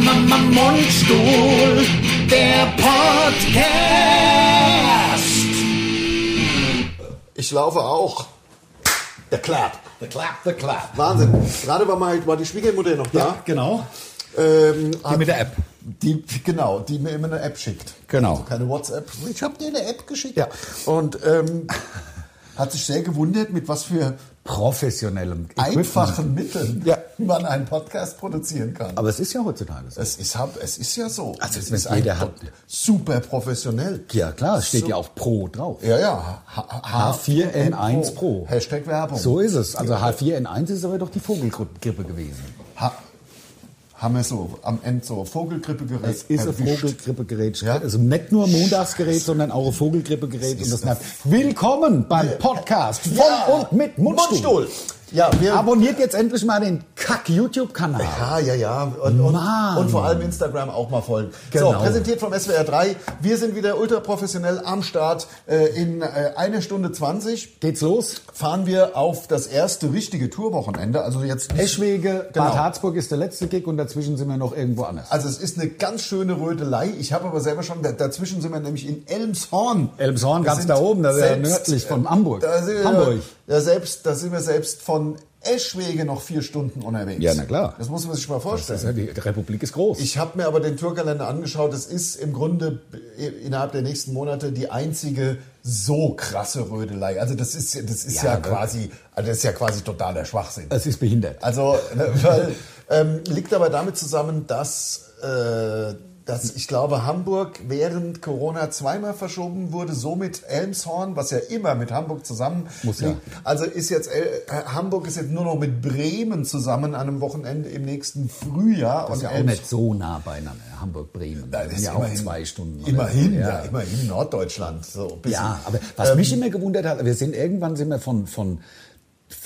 Mundstuhl, der Podcast. Ich laufe auch. Der Clap. The clap, the clap. Wahnsinn. Gerade war, mal, war die Schwiegermutter noch da. genau. Ähm, Die mit der App. Die, genau, die mir immer eine App schickt. Genau. Also keine WhatsApp. Ich habe dir eine App geschickt. Ja. Und ähm, hat sich sehr gewundert, mit was für Professionellem Equipment. einfachen Mitteln Ja. man einen Podcast produzieren kann. Aber es ist ja heutzutage so. es, ist, es ist ja so. Also es ist jeder hat- super professionell. Ja klar, es steht ja auch Pro drauf. Ja, ja. H- H4N1 Pro. Hashtag Werbung. So ist es. Also H4N1 ist aber doch die Vogelgrippe gewesen. Ha haben wir so am Ende so Vogelgrippegerät Es ist ein erwischt. Vogelgrippegerät. Ja? Also nicht nur ein Montagsgerät, sondern auch ein Vogelgrippegerät. Und das Willkommen beim Podcast von Ja. und mit Mundstuhl. Ja, wir Abonniert jetzt endlich mal den Kack-YouTube-Kanal. Ja, ja, ja. Und, und, und vor allem Instagram auch mal folgen. Genau. So, präsentiert vom SWR 3. Wir sind wieder ultra professionell am Start. Äh, in äh, einer Stunde 20 Geht's los? fahren wir auf das erste richtige Tourwochenende. Also jetzt Eschwege, Genau. Bad Harzburg ist der letzte Gig und dazwischen sind wir noch irgendwo anders. Also es ist eine ganz schöne Rödelei. Ich habe aber selber schon, da- dazwischen sind wir nämlich in Elmshorn. Elmshorn, ganz da oben, da wäre selbst, nördlich von äh, Hamburg. Da sind Hamburg. Ja, selbst, da sind wir selbst von Eschwege noch vier Stunden unterwegs. Ja, na klar. Das muss man sich mal vorstellen. ist ja, die Republik ist groß. Ich habe mir aber den Tourkalender angeschaut. Das ist im Grunde innerhalb der nächsten Monate die einzige so krasse Rödelei. Also das ist, das ist ja, Ja, quasi, also das ist ja quasi totaler Schwachsinn. es ist behindert. Also, weil, ähm, liegt aber damit zusammen, dass, äh, dass ich glaube, Hamburg während Corona zweimal verschoben wurde, somit Elmshorn, was ja immer mit Hamburg zusammen Muss ja. Also ist jetzt El äh, Hamburg ist jetzt nur noch mit Bremen zusammen an einem Wochenende im nächsten Frühjahr. Das ist ja auch Elms- nicht so nah beieinander. Hamburg-Bremen. Das ist ja auch immerhin- zwei Stunden. Immerhin, so. ja. immerhin Norddeutschland. So. Ja, aber was mich immer gewundert hat, wir sind irgendwann sind wir von, von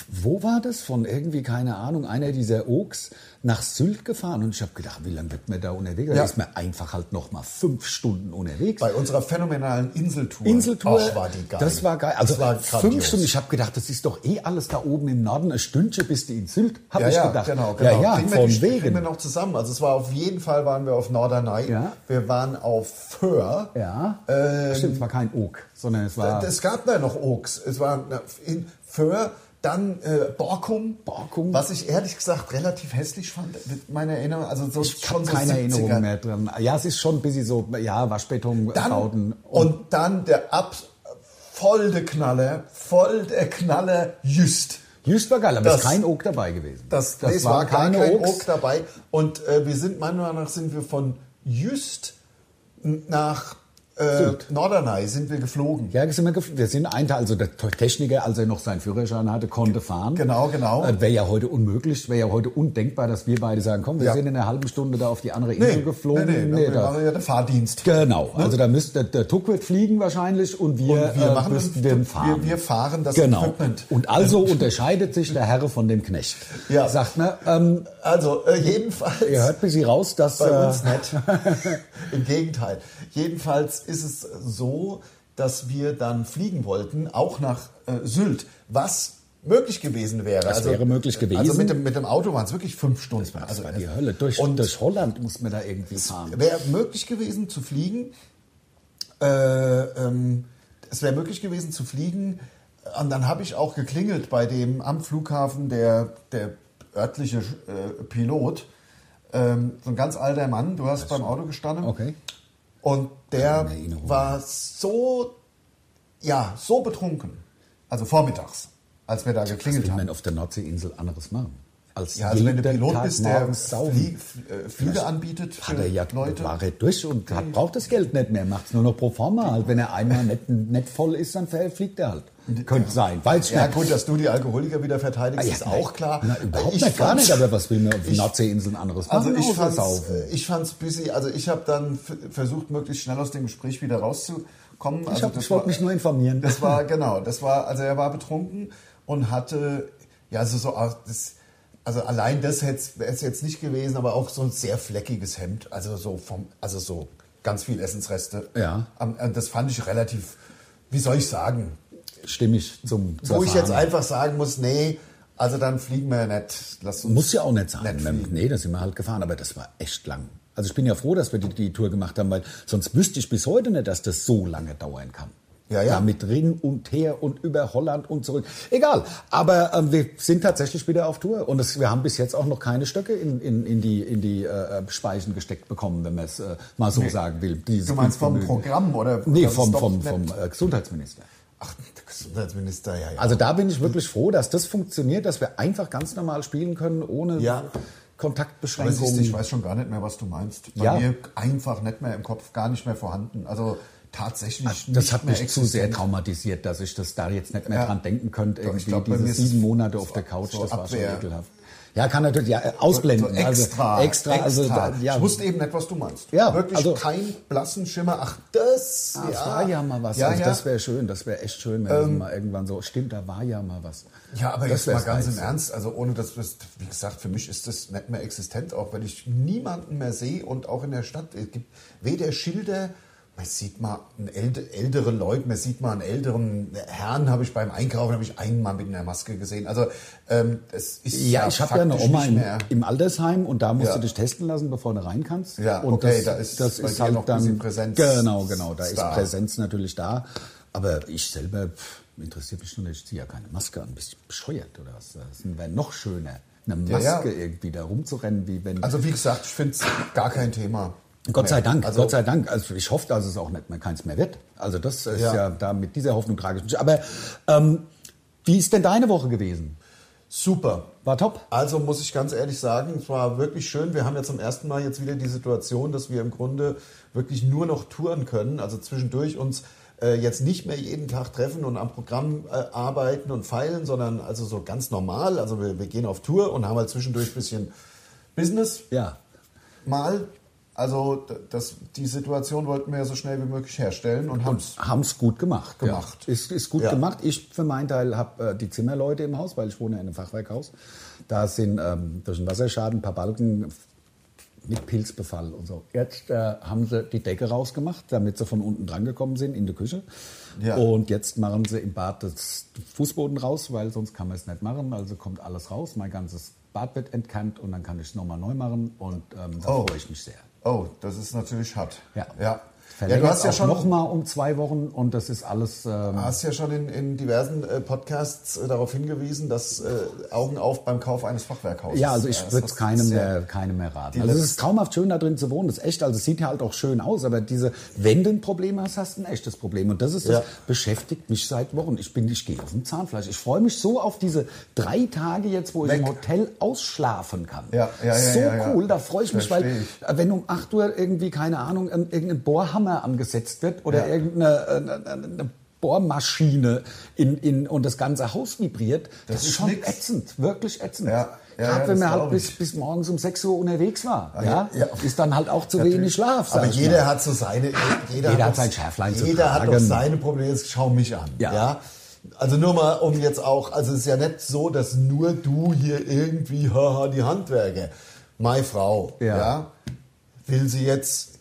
wo war das? Von irgendwie, keine Ahnung, einer dieser Oaks nach Sylt gefahren. Und ich habe gedacht, wie lange wird man da unterwegs? Da Ja. ist man einfach halt noch mal fünf Stunden unterwegs. Bei unserer phänomenalen Inseltour. Inseltour, Ach, war die geil. das war geil. Also das war fünf. Stunden. Ich habe gedacht, das ist doch eh alles da oben im Norden. Ein Stündchen bist du in Sylt, habe Ja, ich ja, gedacht. genau, genau. Ja, ja, von die, kriegen wir noch zusammen. Also es war auf jeden Fall waren wir auf Norderney. Ja. Wir waren auf Föhr. Ja, Ähm, stimmt, es war kein Oak, sondern es war... Es gab da noch Oaks. Es war in Föhr, dann äh, Borkum. Borkum. Was ich ehrlich gesagt relativ hässlich fand, mit meiner Erinnerung. Also so ich habe keine 70er. Erinnerung mehr dran. Ja, es ist schon ein bisschen so, ja, Waschbeton Dann, bauten. und, dann der ab voll der Knaller, voll der Knaller Just. Just war geil, aber es Das- ist kein Oak dabei gewesen. Das, das es war keine kein. Oak dabei. Und äh, wir sind, meiner Meinung nach, sind wir von Just nach äh. Norderney sind wir geflogen. Ja, sind wir, gef- wir sind ein Teil, also der Techniker, als er noch seinen Führerschein hatte, konnte fahren. Genau, genau. Äh, wäre ja heute unmöglich, wäre ja heute undenkbar, dass wir beide sagen, komm, wir Ja. sind in einer halben Stunde da auf die andere Insel geflogen. nee, nee, wir da- machen ja den Fahrdienst. Genau, also da müsste der, der Tuck wird fliegen wahrscheinlich und wir, Und wir äh, machen müssten den- den fahren. wir- wir fahren das genau. Equipment. Und also unterscheidet sich der Herr von dem Knecht. Ja. Sagt man, ähm, Also äh, jedenfalls. ihr hört bis sie raus, dass Bei äh, uns nicht. Im Gegenteil. Jedenfalls ist es so, dass wir dann fliegen wollten, auch nach äh, Sylt, was möglich gewesen wäre. Das wäre möglich gewesen. Also mit dem, mit dem Auto waren es wirklich fünf Stunden. das also war die Hölle. Durch, und durch Holland muss man da irgendwie fahren. wäre möglich gewesen zu fliegen. Äh, ähm, es wäre möglich gewesen zu fliegen. Und dann habe ich auch geklingelt bei dem am Flughafen der, der örtliche äh, Pilot. Ähm, so ein ganz alter Mann. Du hast beim Auto gestanden. Okay. Und der Erinnerung. war so, ja, so betrunken. Also vormittags, als wir da Was geklingelt will haben. man auf der Nordseeinsel anderes machen? Als Ja, also wenn du Pilot Tag bist, der. Flie äh, Flüge anbietet Hat er ja Leute. war er durch und hat, braucht das Geld nicht mehr, macht es nur noch pro forma. Halt, wenn er einmal nicht, nicht voll ist, dann fliegt er halt. Könnte sein, ich Ja gut, dass du die Alkoholiker wieder verteidigst, Ah, ja, ist nein. auch klar. Na, überhaupt Ich nicht, gar nicht, aber was will man auf der ich- Nordseeinsel ein anderes machen? Also ich fand's, saufen? äh, ich fand's busy. Also ich habe dann versucht, möglichst schnell aus dem Gespräch wieder rauszukommen. Ich, also hab- ich wollte mich nur informieren. Das war genau, das war, also er war betrunken und hatte, ja, also so, aus- das, also allein das wäre es jetzt nicht gewesen, aber auch so ein sehr fleckiges Hemd, also so vom, also so ganz viel Essensreste. Ja. Äh, Das fand ich relativ, wie soll ich sagen, Stimme ich zum wo ich jetzt einfach sagen muss, nee, also dann fliegen wir nicht. Lass uns Muss ja auch nicht sein. Nicht nee, da sind wir halt gefahren, aber das war echt lang. Also ich bin ja froh, dass wir die, die Tour gemacht haben, weil sonst wüsste ich bis heute nicht, dass das so lange dauern kann. Ja, ja. Da mit hin und her und über Holland und zurück. Egal. Aber ähm, wir sind tatsächlich wieder auf Tour und es, wir haben bis jetzt auch noch keine Stöcke in, in, in die, in die äh, Speichen gesteckt bekommen, wenn man es äh, mal so sagen will. Dieses Du meinst vom. Programm oder? Nee, das vom, vom, nicht- vom äh, Gesundheitsminister. Ach, der Gesundheitsminister, ja, ja. Also da bin ich wirklich froh, dass das funktioniert, dass wir einfach ganz normal spielen können, ohne Ja. Kontaktbeschränkungen. ich weiß schon gar nicht mehr, was du meinst. Bei Ja. mir einfach nicht mehr im Kopf, gar nicht mehr vorhanden. Also tatsächlich das nicht hat mich zu sehr existent. traumatisiert, dass ich das da jetzt nicht mehr Ja. dran denken könnte. Irgendwie glaub, diese sieben Monate auf so- der Couch, so das war schon Abwehr. ekelhaft. Ja, kann natürlich ja, äh, ausblenden. So extra, also, extra, also extra. da, ja. Ich wusste eben nicht, was du meinst. Ja, Wirklich also- kein blassen Schimmer. Ach, das, Ah, ja. Das war ja mal was. Ja, also ja. Ähm, Das wäre schön, das wäre echt schön, wenn das mal irgendwann so. Stimmt, da war ja mal was. Ja, aber das jetzt mal ganz im. Ernst, also ohne dass das, wie gesagt, für mich ist das nicht mehr existent, auch wenn ich niemanden mehr sehe und auch in der Stadt, es gibt weder Schilder, man sieht mal ältere Leute, man sieht mal einen älteren Herrn, habe ich beim Einkaufen, habe ich einen Mal mit einer Maske gesehen. Also ähm, es ist Ja, ich habe ja eine Oma im, im Altersheim und da musst Ja. du dich testen lassen, bevor du rein kannst. Ja, und okay, das, da ist das ist halt noch ein dann bisschen Präsenz Genau, genau, da ist da. Präsenz natürlich da. Aber ich selber pff, interessiert mich nur, ich ziehe ja keine Maske an. Bist du bescheuert oder was? Das wäre noch schöner, eine Ja, Maske ja. irgendwie da rumzurennen, wie wenn. Also wie gesagt, ich finde es gar kein Thema. Gott sei. Dank, Also, Gott sei Dank. Also ich hoffe, dass es auch nicht mehr keins mehr wird. Also das ist ja, Ja. da mit dieser Hoffnung trage ich mich. Aber ähm, wie ist denn deine Woche gewesen? Super. War top? Also muss ich ganz ehrlich sagen, es war wirklich schön. Wir haben ja zum ersten Mal jetzt wieder die Situation, dass wir im Grunde wirklich nur noch touren können. Also zwischendurch uns äh, jetzt nicht mehr jeden Tag treffen und am Programm äh, arbeiten und feilen, sondern also so ganz normal. Also wir, wir gehen auf Tour und haben halt zwischendurch ein bisschen Business Ja. mal. Also das, die Situation wollten wir ja so schnell wie möglich herstellen und haben es. Haben es gut gemacht. Gemacht. Ja. Ist, ist gut Ja. gemacht. Ich für meinen Teil habe äh, die Zimmerleute im Haus, weil ich wohne in einem Fachwerkhaus. Da sind ähm, durch den Wasserschaden ein paar Balken mit Pilzbefall und so. Jetzt äh, haben sie die Decke rausgemacht, damit sie von unten dran gekommen sind in die Küche. Ja. Und jetzt machen sie im Bad das Fußboden raus, weil sonst kann man es nicht machen. Also kommt alles raus. Mein ganzes Bad wird entkannt und dann kann ich es nochmal neu machen. Und ähm, da Oh. freue ich mich sehr. Oh, das ist natürlich hart. Ja. ja. Ja, Verlängert du hast ja schon noch mal um zwei Wochen und das ist alles. Ähm, hast ja schon in, in diversen äh, Podcasts äh, darauf hingewiesen, dass äh, Augen auf beim Kauf eines Fachwerkhauses. ja, also ich das würde es keinem ja- mehr, keinem mehr raten. Also es ist traumhaft schön, da drin zu wohnen. Das ist echt, also es sieht ja halt auch schön aus, aber diese, Problem hast, hast du ein echtes Problem. Und das ist das, Ja. beschäftigt mich seit Wochen. Ich bin, ich gehe auf dem Zahnfleisch. Ich freue mich so auf diese drei Tage jetzt, wo ich Weg. im Hotel ausschlafen kann. Ja, ja, ja, so ja, ja. cool, da freue ich mich, weil Versteh äh, wenn um 8 Uhr irgendwie, keine Ahnung, ein- irgendein Bohrhammer angesetzt wird oder Ja. irgendeine eine, eine, eine Bohrmaschine in, in, und das ganze Haus vibriert, das, Das ist ist schon nix. ätzend, wirklich ätzend. Ja, ja, Gerade ja, wenn man halt bis, bis morgens um 6 Uhr unterwegs war. Ah, ja, ja. Ist dann halt auch zu Natürlich. wenig Schlaf. Aber jeder mal. hat so seine. Jeder, Jeder hat doch- sein Schärflein zu Jeder hat doch seine Probleme. Jetzt schau mich an. Ja. Also nur mal, um jetzt auch. Also es ist ja nicht so, dass nur du hier irgendwie, haha, die Handwerker. Meine Frau, Ja. ja, will sie jetzt,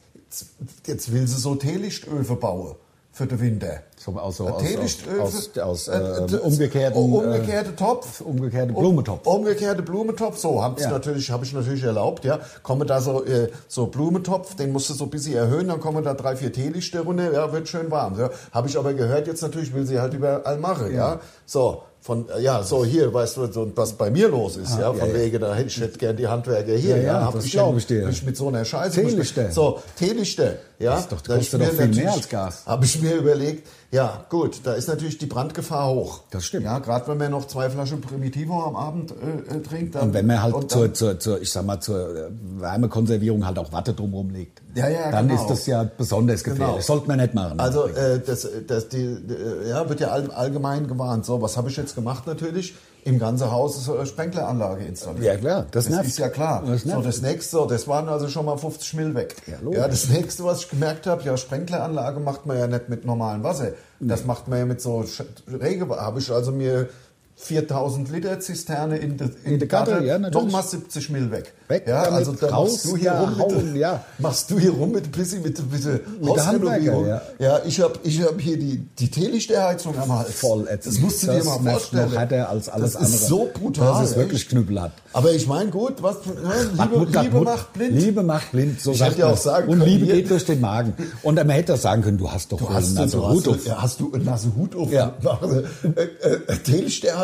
jetzt will sie so Teelichtöfe bauen für den Winter. So aus, so, Ein aus, Teelichtöfe, aus, aus, aus äh, äh, äh, umgekehrten, umgekehrte Topf, umgekehrte Um- Blumentopf. Umgekehrte Blumentopf, so hab's Ja. natürlich, habe ich natürlich erlaubt, ja. Komme da so äh, so Blumentopf, den musst du so ein bisschen erhöhen, dann kommen da drei, vier Teelichte runter, ja, wird schön warm. Ja. Habe ich aber gehört, jetzt natürlich will sie halt überall machen, ja. So, von, äh, ja, so hier, weißt du, so, was bei mir los ist, ja, ja, von ja. wegen, da hätte ich hätte gern die Handwerker hier, Ja, ja, ja, hab das ich glaub denn- ich dir. mich mit so einer Scheiße. muss ich- Teelichte. So, Teelichte, ja. Das ist doch- Da kostet doch viel mehr als Gas. Habe ich mir überlegt, ja, gut, da ist natürlich die Brandgefahr hoch. Das stimmt. Ja, gerade wenn man noch zwei Flaschen Primitivo am Abend äh, äh, trinkt. Dann, Und wenn man halt und zur, dann, zur, zur, ich sag mal, zur äh, Wärmekonservierung halt auch Watte drumherum legt, Ja, ja, dann genau. ist das ja besonders gefährlich. Genau. Sollte man nicht machen. Also äh, das, das die, äh, ja, wird ja all, allgemein gewarnt. So, was habe ich jetzt gemacht natürlich? Im ganzen Haus ist eine Sprenkleranlage installiert. Ja, klar, das nervt. ist ja klar. Das so, das nächste, das waren also schon mal 50 Mil weg. Ja, logisch. das nächste, was ich gemerkt habe, ja, Sprenkleranlage macht man ja nicht mit normalem Wasser. Das macht man ja mit so Sch- Rege. Habe ich also mir 4000 Liter Zisterne in der in In der Gatter, ja, natürlich. nochmal 70 Mil weg. Weg ja, damit, also da raus, machst du hier ja, rum mit, hauen, ja. machst du hier rum mit bisschen mit, mit, der Hausrenovierung. Handwerker, ja. ich habe ich hab hier die, die Teelichterheizung am Hals. Voll ätzend. Das musst du dir Das mal merkt vorstellen. noch härter als alles das ist andere. so brutal. Das ist wirklich knüppelhart. Aber ich meine, gut, was, ja, Liebe, Liebe Mut, macht blind. Liebe macht blind, so Ich sagt hätte ja man. auch sagen Und können, Liebe geht durch den Magen. Und man hätte auch sagen können, du hast doch Du hast, einen du Hut auf. ja, hast du eine Nase Hut auf? Ja. Äh,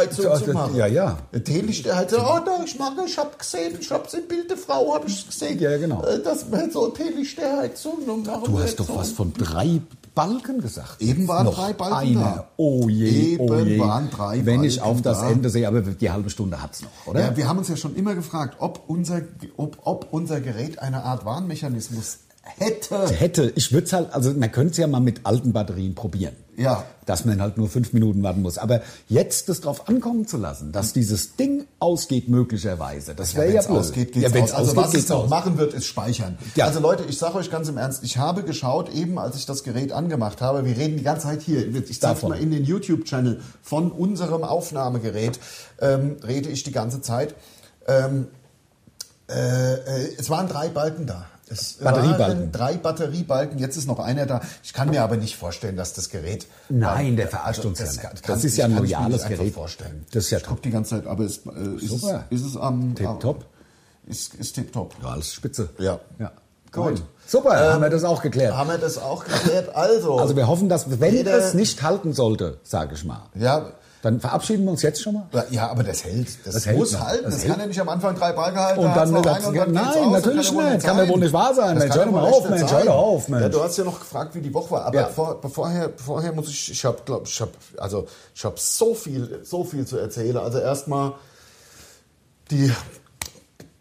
äh, Teelichterheizung Ja, zu machen. ja, ja. Teelichterheizung. Oh, da, ich mache, ich habe gesehen, ich habe im Bild der Frau, habe ich gesehen. Ja, genau. Äh, Dass wir so Teelichterheizung noch machen. Du hast doch was von drei Balken gesagt. Eben waren Noch drei Balken eine. da. Oh je, oh Eben je. waren drei Wenn ich Balken auf das da. Ende sehe, aber die halbe Stunde hat's noch, oder? Ja, wir haben uns ja schon immer gefragt, ob unser, ob, ob unser Gerät eine Art Warnmechanismus hätte. Hätte, ich würde es halt, also man könnte es ja mal mit alten Batterien probieren. Ja. Dass man halt nur fünf Minuten warten muss. Aber jetzt das drauf ankommen zu lassen, dass dieses Ding ausgeht möglicherweise, das wäre ja, wenn's blöd. ausgeht, geht's ja, aus. Also ausgeht, was es noch aus. machen wird, ist speichern. Ja. Also Leute, ich sage euch ganz im Ernst, ich habe geschaut, eben als ich das Gerät angemacht habe, wir reden die ganze Zeit hier, ich zeige mal in den YouTube-Channel von unserem Aufnahmegerät, ähm, rede ich die ganze Zeit. Ähm, äh, äh, es waren drei Balken da. Es Batteriebalken. drei Batteriebalken, jetzt ist noch einer da. Ich kann mir aber nicht vorstellen, dass das Gerät... Nein, der verarscht uns ja nicht. kann- Das ist ja ein loyales Gerät. Vorstellen. Das ist ja ich guck die ganze Zeit, aber es, äh, ist, es, Super. ist es am... Tipptopp. Ist, ist tipptopp. Ja, alles spitze. Ja. ja. Gut. Gut. Super, Ähm, haben wir das auch geklärt. Haben wir das auch geklärt? Also, Also wir hoffen, dass wenn Jeder- es nicht halten sollte, sage ich mal, ja, dann verabschieden wir uns jetzt schon mal. ja, aber das hält. Das, Das hält muss noch. halten. Das Das, kann ja nicht am Anfang drei Balken halten. Und da dann der- und dann Nein, aus. Das natürlich kann ja wohl nicht. Kann ja wohl nicht wahr sein, Das Mensch. kann Hör doch mal wohl auf, Mensch. Hör sein. doch auf, Mensch. Ja, du hast ja noch gefragt, wie die Woche war. Aber Ja. vor, vorher, vorher muss ich, ich habe, glaube ich, habe, also ich habe so viel, so viel zu erzählen. Also erstmal die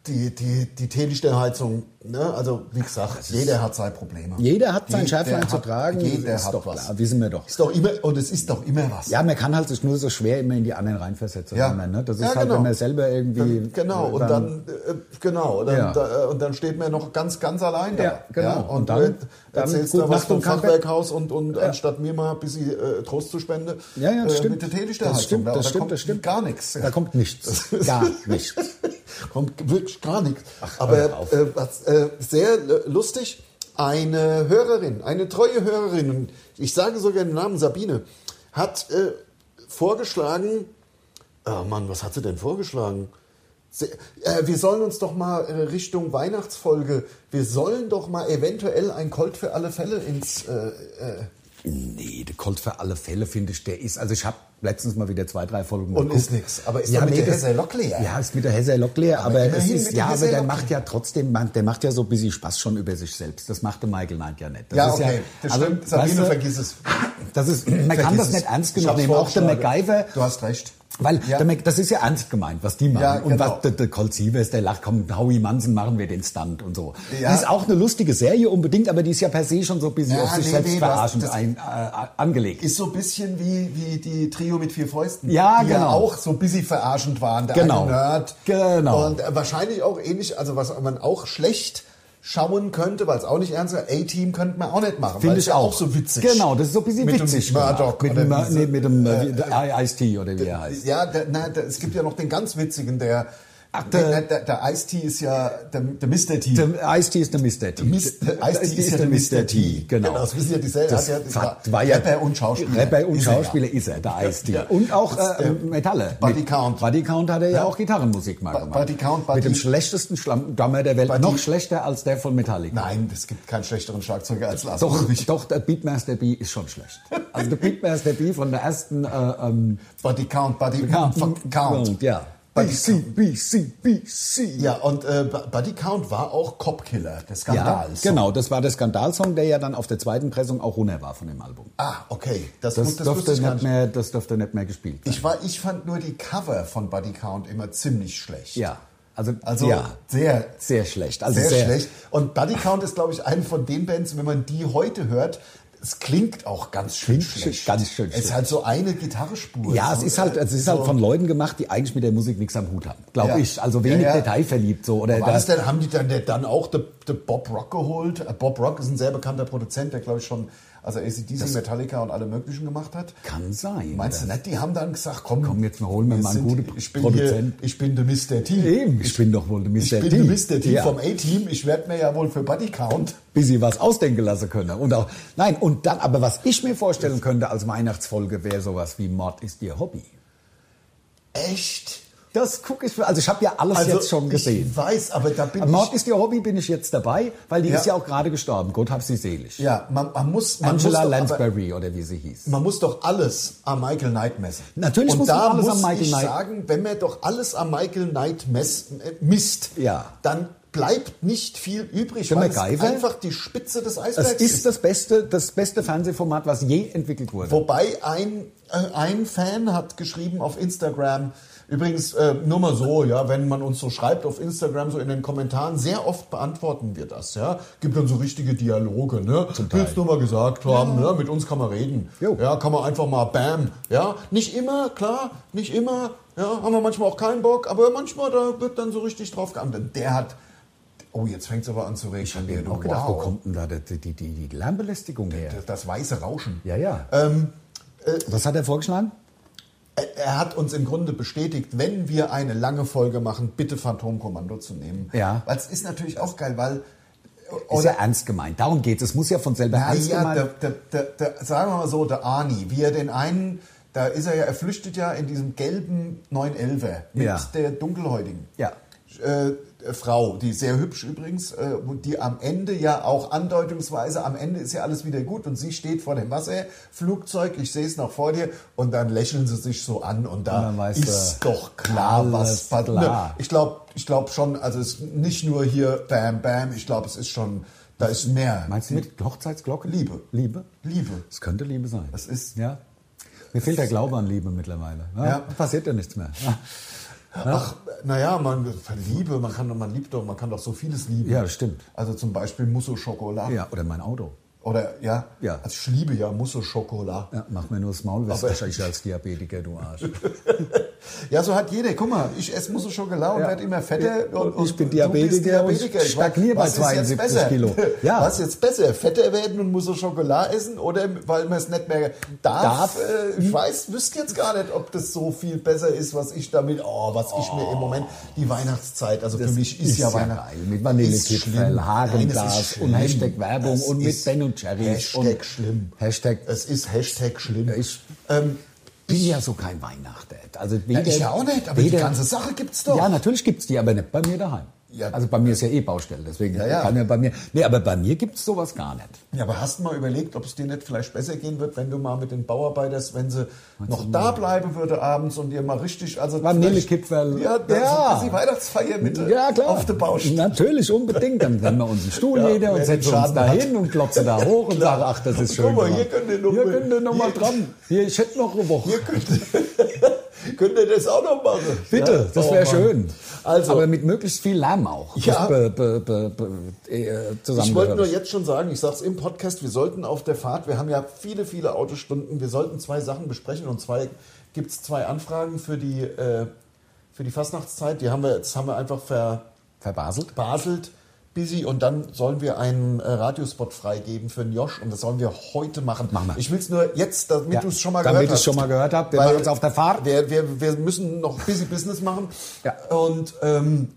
die, die, die Teelichterheizung, ne? also wie gesagt, jeder hat seine Probleme. Jeder hat sein Schärflein zu tragen. Jeder ist hat doch was. klar, wissen wir doch. Ist doch immer, und es ist doch immer was. Ja, man kann halt sich nur so schwer immer in die anderen reinversetzen. Ja. man, ne? Das ist Ja, halt, genau. wenn man selber irgendwie... Dann, genau, und dann, äh, genau, und dann, Ja. da, äh, und dann steht man noch ganz, ganz allein da. Ja, genau. und, Und dann- dann, dann erzählst du was Nacht vom. Fachwerkhaus und, und anstatt mir mal ein bisschen äh, Trost zu spenden, Ja, ja, das äh, stimmt. mit der Teelichterheizung. Das stimmt, da, das da stimmt, kommt das stimmt. gar nichts. Da kommt nichts. Gar nichts. kommt wirklich gar nichts. Aber auf. Äh, äh, sehr äh, lustig, eine Hörerin, eine treue Hörerin, ich sage sogar den Namen Sabine, hat äh, vorgeschlagen, oh Mann, was hat sie denn vorgeschlagen? Se- äh, wir sollen uns doch mal äh, Richtung Weihnachtsfolge, wir sollen doch mal eventuell ein Colt für alle Fälle ins... Nee, der Colt für alle Fälle, finde ich, der ist... Also ich habe letztens mal wieder zwei, drei Folgen Und geguckt. ist nix. Aber ist doch mit der das- Hesser Lok leer. Ja, ist mit der Hesser Lok leer. Aber, es ist, der ja, aber der macht ja trotzdem, der macht ja so ein bisschen Spaß schon über sich selbst. Das macht der Michael Knight ja nicht. Das ja, okay, das also, stimmt. Sabine, weißt du, vergiss es. Das ist, man kann Vergiss das es. nicht ernst genug nehmen. Auch der. MacGyver. Du hast recht. Weil Ja. Mac, das ist ja ernst gemeint, was die machen. Ja, Und genau. was der, der Colt Sievers, der lacht, komm, Howie Manson machen wir den Stunt und so. Ja. Die ist auch eine lustige Serie unbedingt, aber die ist ja per se schon so ein bisschen Ja, auf sich nee, selbst nee, verarschend das- ein, äh, angelegt. Ist so ein bisschen wie, wie die Trio mit vier Fäusten. Ja, die ja genau. auch so ein bisschen verarschend waren. Der Genau. Nerd. Genau. Und äh, wahrscheinlich auch ähnlich, also was man auch schlecht schauen könnte, weil es auch nicht ernst ist. A-Team könnte man auch nicht machen. Finde ich auch. auch so witzig. Genau, das ist so ein bisschen Mit dem witzig. Murdoch gemacht. Mit dem, nee, mit dem äh, der Ice-T oder wie er heißt. Ja, na, es gibt ja noch den ganz witzigen, der Ach, der- der, der, Ice-T ist ja der, der Mr. T. Der Ice-T ist der Mr. T. Ice-T ist ja der Mr. T. Genau. Genau, das wissen ja dieselben. Das Hat ja- war, ja Rapper und Schauspieler. Rapper und Ist er ja. Schauspieler ist er, der Ice-T. Ja. Und auch äh, Metalle. Buddy Count. Buddy Count hat er ja, auch Gitarrenmusik mal gemacht. Buddy Count, Buddy- Mit dem schlechtesten Schlammdammer der Welt. Buddy- Noch schlechter als der von Metallica. Nein, es gibt keinen schlechteren Schlagzeuger als Lars Doch, Ulrich. doch, der Beatmaster B ist schon schlecht. Also der Beatmaster B von der ersten äh, ähm, Buddy Count, Buddy Count. Count. ja. Buddy BC, BC, BC. Ja, und äh, Buddy Count war auch Copkiller, der Ja, Skandal. genau, das war der Skandalsong, der ja dann auf der zweiten Pressung auch runter war von dem Album. Ah, okay. Das, Das, das, das durfte nicht nicht. mehr, das durfte nicht mehr gespielt werden. Ich, war, ich fand nur die Cover von Buddy Count immer ziemlich schlecht. ja, also, Also ja, sehr, sehr schlecht. Also sehr, sehr, schlecht. Und Buddy Count ist, glaube ich, eine von den Bands, wenn man die heute hört, es klingt auch ganz schön schlecht. ganz schön Es ist halt so eine Gitarrespur. Ja, es ist halt, äh, es ist so. halt von Leuten gemacht, die eigentlich mit der Musik nichts am Hut haben, glaube Ja. ich. Also wenig Ja, ja. detailverliebt so oder War das denn, haben die dann, dann auch den den Bob Rock geholt? Äh, Bob Rock ist ein sehr bekannter Produzent, der glaube ich schon als er ACDC, Metallica und alle möglichen gemacht hat. Kann sein. Meinst du nicht, die haben dann gesagt, komm, Komm, jetzt mal holen wir mal einen guten ich bin Produzent. Hier, ich bin der Mr. T. Eben, ich bin doch wohl der Mr. Ich bin T. der Mr. T Ja. vom A-Team. Ich werde mir ja wohl für Buddy Count. bis sie was ausdenken lassen können. Und auch, nein, und dann, aber was ich mir vorstellen könnte als Weihnachtsfolge wäre sowas wie Mord ist ihr Hobby. Echt? Das gucke ich, also ich habe ja alles jetzt schon gesehen. Also, Ich weiß, aber da bin Am Mord ich... ist ihr Hobby bin ich jetzt dabei, weil die Ja. ist ja auch gerade gestorben. Gott hab sie selig. Ja, man, man muss... Man Angela muss doch, aber, Lansbury oder wie sie hieß. man muss doch alles am Michael Knight messen. Natürlich Und muss man alles muss am Michael ich Knight- sagen, wenn man doch alles am Michael Knight mess, äh, misst, Ja. dann bleibt nicht viel übrig, weil es MacGyver? einfach die Spitze des Es Eisbergs ist das beste, das beste Fernsehformat, was je entwickelt wurde. Wobei ein, äh, ein Fan hat geschrieben auf Instagram, übrigens äh, nur mal so, ja, wenn man uns so schreibt auf Instagram, so in den Kommentaren, sehr oft beantworten wir das, ja. Gibt dann so richtige Dialoge, ne? Zum Teil. Willst du mal gesagt haben, ne? Mit uns kann man reden. Jo. Ja, kann man einfach mal bam, ja. Nicht immer, klar, nicht immer, ja, haben wir manchmal auch keinen Bock, aber manchmal, da wird dann so richtig drauf geantwortet. Der hat, oh, jetzt fängt es aber an zu regnen. ich habe mir auch gedacht, wo kommt denn da die, die, die, die Lärmbelästigung her? das, das weiße Rauschen. Ja, ja. Ähm, Was hat er vorgeschlagen? Er- hat uns im Grunde bestätigt, wenn wir eine lange Folge machen, bitte Phantomkommando zu nehmen. Ja. Weil es ist natürlich auch geil, weil Ist ja ernst gemeint. Darum geht es. Es muss ja von selber ernst ja, gemeint der, der, der, sagen wir mal so, der Arni, wie er den einen, da ist er ja, er flüchtet ja in diesem gelben 911er mit Ja. der dunkelhäutigen. Ja. Äh, Frau, die sehr hübsch übrigens, äh, die am Ende ja auch andeutungsweise, am Ende ist ja alles wieder gut und sie steht vor dem Wasserflugzeug, ich sehe es noch vor dir und dann lächeln sie sich so an und da Und ist doch klar, was passiert. klar. Ich glaube ich glaub schon, also es ist nicht nur hier Bam Bam, ich glaube es ist schon, da ist mehr. Meinst du mit Hochzeitsglocke? Liebe. Liebe? Liebe. Es könnte Liebe sein. Das ist- Ja. Mir fehlt der Glaube an Liebe mittlerweile. Ja, Ja. Passiert ja nichts mehr. Ja. Ach, naja, man Liebe, man kann, man liebt doch, man kann doch so vieles lieben. Ja, das stimmt. Also zum Beispiel Mousse au Chocolat. ja, oder mein Auto. Oder ja, Ja. Also ich liebe ja Chocolat. Ja, mach mir nur das Maul, was Aber- ich als Diabetiker, du Arsch. Ja, so hat jeder. Guck mal, ich esse Chocolat und Ja. werde immer fetter. Und, Und ich bin Diabetiker Diabetiker. ich stagniere bei was ist jetzt 72 besser? Kilo. Ja. Was ist jetzt besser? Fetter werden und Chocolat essen oder weil man es nicht mehr darf? Darf. Äh, ich weiß, wüsste jetzt gar nicht, ob das so viel besser ist, was ich damit, oh, was ich mir im Moment, die Weihnachtszeit, also für mich ist, ja Weihnachten. Mit Ist Vanillekipferl, schlimm. Nein, Hagenglas es ist und. Hashtag Werbung Es und mit Ben und Jerry. Hashtag schlimm. Hashtag, Es ist Hashtag schlimm. ich ähm, bin ja so kein Weihnachter. Also ja, weder, ich ja auch nicht, aber die weder- ganze Sache gibt's doch. Ja, natürlich gibt's die, aber nicht bei mir daheim. Ja. also bei mir ist ja eh Baustelle, deswegen Ja, ja. kann ja bei mir. Nee, aber bei mir gibt's sowas gar nicht. Ja, aber hast du mal überlegt, ob es dir nicht vielleicht besser gehen wird, wenn du mal mit den Bauarbeitern, wenn sie noch da bleiben würde abends und ihr mal richtig, also Vanillekipferl. Ja, Ja. ja. die Weihnachtsfeier mit Ja, klar. auf der Baustelle. Natürlich, unbedingt. Dann nehmen wir uns einen Stuhl Ja, jeder und setzen uns da hin und klotzen da hoch und sagen, ach, das ist Guck schön. mal, gemacht. hier könnt ihr noch hier mal- könnt ihr noch mal hier- dran. Hier, ich hätte noch eine Woche. Ihr könnt, könnt ihr das auch noch machen? Bitte, Ja? das Oh, wäre Mann. schön. Also, Aber mit möglichst viel Lärm auch. Ja. Be, be, be, äh, Ich wollte nur jetzt schon sagen, ich sage es im Podcast, wir sollten auf der Fahrt, wir haben ja viele, viele Autostunden, wir sollten zwei Sachen besprechen und zwei gibt es zwei Anfragen für die, äh, für die Fastnachtszeit. Die haben wir, jetzt haben wir einfach ver, Verbaselt? baselt busy und dann sollen wir einen äh, Radiospot freigeben für den Josh und das sollen wir heute machen. Machen wir. Ich will es nur jetzt, damit Ja, du es schon mal damit gehört hast. ich's schon mal gehört hab. Wir machen es auf der Fahrt. Wir, wir, wir müssen noch busy Business machen. Ja. Und ähm,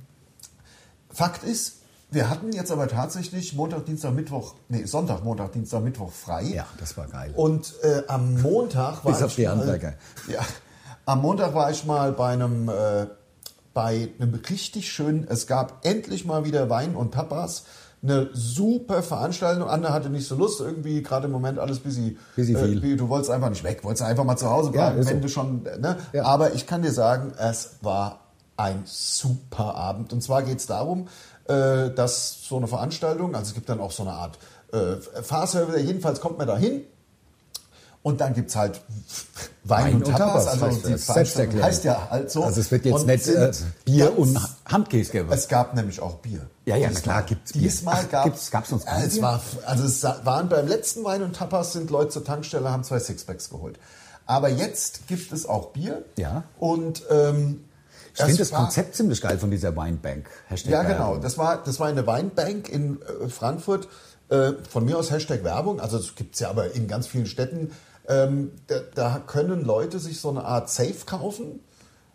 Fakt ist, wir hatten jetzt aber tatsächlich Montag, Dienstag, Mittwoch, nee, Sonntag, Montag, Dienstag, Mittwoch frei. Ja, das war geil. Und äh, am Montag war Bis auf ich die mal, Handwerker. Ja, am Montag war ich mal bei einem äh, bei einem richtig schönen. Es gab endlich mal wieder Wein und Tapas. Eine super Veranstaltung. Anne hatte nicht so Lust, irgendwie gerade im Moment alles busy. Busy viel. wie- du wolltest einfach nicht weg, wolltest einfach mal zu Hause Ja, bleiben, wenn so. du schon. Ne? Ja. Aber ich kann dir sagen, es war ein super Abend. Und zwar geht es darum, äh, dass so eine Veranstaltung, also es gibt dann auch so eine Art äh, Fahrservice, jedenfalls kommt man da hin und dann gibt es halt Wein, Wein und und Tapas. Tapas, Also die das. Veranstaltung heißt ja halt so. Also es wird jetzt Und nicht äh, Bier und Handkäse geben. Es gab nämlich auch Bier. Ja, ja, Diesmal. klar, gibt's Bier. Diesmal gab gibt's- gab's sonst kein es Bier? war, Also es waren beim letzten Wein und Tapas sind Leute zur Tankstelle, haben zwei Sixpacks geholt. Aber jetzt gibt es auch Bier. Ja. Und ähm, ich finde das war- Konzept ziemlich geil von dieser Weinbank. Hashtag Ja, genau. Das war, das war eine Weinbank in äh, Frankfurt. Äh, von mir aus Hashtag Werbung, also es gibt es ja aber in ganz vielen Städten. Ähm, da, da können Leute sich so eine Art Safe kaufen.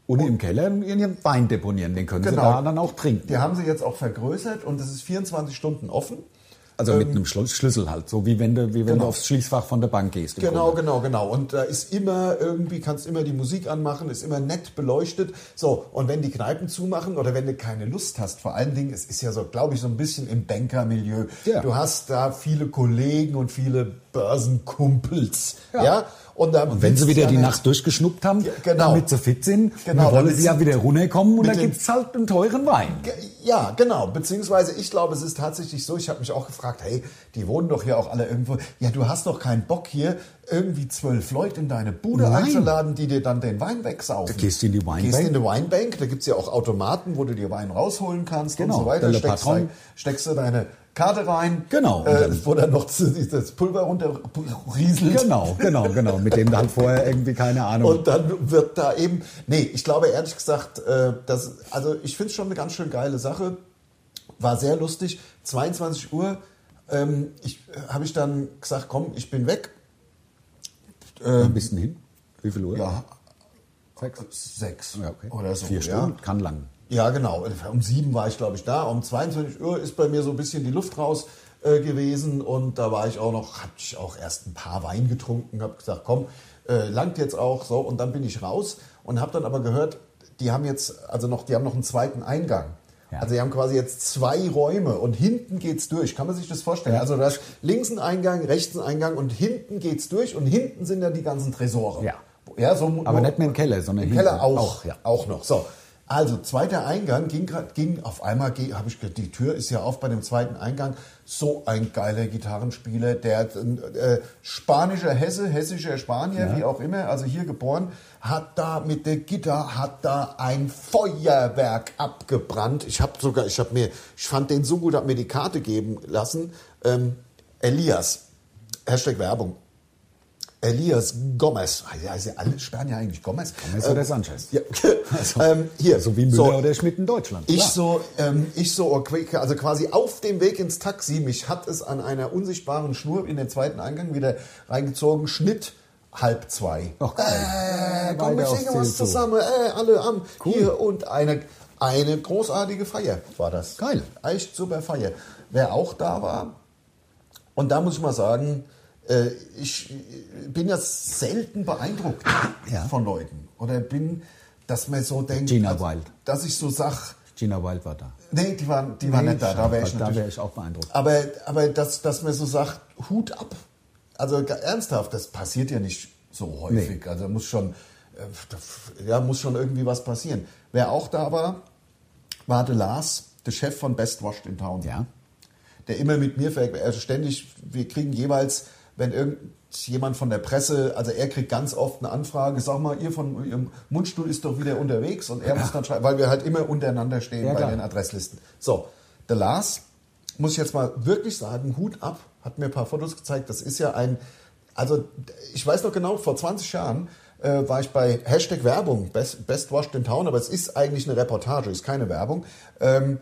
Und im Keller ihren Wein deponieren, den können Genau. sie da dann auch trinken. Die haben sie jetzt auch vergrößert und es ist 24 Stunden offen. Also mit einem Schlu- Schlüssel halt, so wie wenn du, wie wenn Genau. du aufs Schließfach von der Bank gehst. Genau, Grunde. genau, genau. Und da ist immer irgendwie, kannst immer die Musik anmachen, ist immer nett beleuchtet. So, und wenn die Kneipen zumachen oder wenn du keine Lust hast, vor allen Dingen, es ist ja so, glaube ich, so ein bisschen im Bankermilieu. Ja. Du hast da viele Kollegen und viele Börsenkumpels. Ja. Und, da Und wenn sie wieder du die ja Nacht durchgeschnuppt haben, Ja, genau. damit sie fit sind, Genau, dann wollen sie ja wieder runterkommen und da gibt es halt einen teuren Wein. Ja, genau. Beziehungsweise ich glaube, es ist tatsächlich so, ich habe mich auch gefragt, hey, die wohnen doch hier auch alle irgendwo. Ja, du hast doch keinen Bock hier, irgendwie zwölf Leute in deine Bude Nein. einzuladen, die dir dann den Wein wegsaufen. Da gehst du in die Winebank. Gehst in die Winebank, da gibt's ja auch Automaten, wo du dir Wein rausholen kannst Genau, und so weiter. Steckst, steckst du deine Karte rein, Genau, und äh, dann- wo dann noch das Pulver runter rieselt. Genau, genau, genau. Mit dem halt vorher irgendwie keine Ahnung. Und dann wird da eben, nee, ich glaube ehrlich gesagt, äh, das, also ich finde es schon eine ganz schön geile Sache. War sehr lustig. 22 Uhr ähm, ich, äh, habe ich dann gesagt, komm, ich bin weg. ein bisschen hin. Wie viel Uhr? Ja, Sechs. sechs Ja, okay. oder so. Vier ja. Stunden, kann lang. Ja, genau. Um sieben war ich, glaube ich, da. Um 22 Uhr ist bei mir so ein bisschen die Luft raus äh, gewesen und da war ich auch noch, hatte ich auch erst ein paar Wein getrunken, habe gesagt, komm, äh, langt jetzt auch so und dann bin ich raus und habe dann aber gehört, die haben jetzt, also noch, die haben noch einen zweiten Eingang. Ja. Also die haben quasi jetzt zwei Räume und hinten geht's durch. Kann man sich das vorstellen? Ja. Also du hast links einen Eingang, rechts einen Eingang und hinten geht's durch und hinten sind dann die ganzen Tresore. Ja. Ja, so Aber nicht mehr im Keller, sondern im hinten. Keller auch, Auch, ja. auch noch. So, also zweiter Eingang ging ging auf einmal habe ich die Tür ist ja auf bei dem zweiten Eingang. So ein geiler Gitarrenspieler, der äh, spanischer Hesse, hessischer Spanier, wie auch immer, also hier geboren, hat da mit der Gitarre hat da ein Feuerwerk abgebrannt. Ich habe sogar, ich habe mir, ich fand den so gut, habe mir die Karte geben lassen. Ähm, Elias, Hashtag Werbung. Elias Gomez. Ja, ja alle Spanier eigentlich Gomez. Gomez oder Sanchez? Ja. Also, ähm, hier. So wie Müller So, oder Schmidt in Deutschland. ich klar. so, ähm, ich so, also quasi auf dem Weg ins Taxi, mich hat es an einer unsichtbaren Schnur in den zweiten Eingang wieder reingezogen, Schnitt halb zwei. Ach, geil. äh, Ja, komm, wir singen was zu. zusammen, äh, alle am hier und eine, eine großartige Feier war das. Geil. Echt super Feier. Wer auch da war, und da muss ich mal sagen, äh, ich bin ja selten beeindruckt Ja. von Leuten. Oder bin, dass man so denkt, Gina also, Wild. dass ich so sag, Gina Wild war da. nee, die waren, die waren Nee, nicht da, da wäre ich da wäre ich auch beeindruckt. Aber, aber dass, dass man so sagt, Hut ab. Also ernsthaft, das passiert ja nicht so häufig. Also muss schon, äh, ja, muss schon irgendwie was passieren. Wer auch da war, war der Lars, der Chef von Best Washed in Town. Ja. Der immer mit mir, also ständig, wir kriegen jeweils, wenn irgendjemand von der Presse, also er kriegt ganz oft eine Anfrage, sag mal, ihr von Ihrem Mundstuhl ist doch wieder unterwegs und er muss dann schreiben, weil wir halt immer untereinander stehen Ja, bei klar. den Adresslisten. So, der Lars, muss ich jetzt mal wirklich sagen, Hut ab, hat mir ein paar Fotos gezeigt. Das ist ja ein, also ich weiß noch genau, vor 20 Jahren äh, war ich bei Hashtag Werbung, Best, Best Washed in Town, aber es ist eigentlich eine Reportage, ist keine Werbung. Ähm,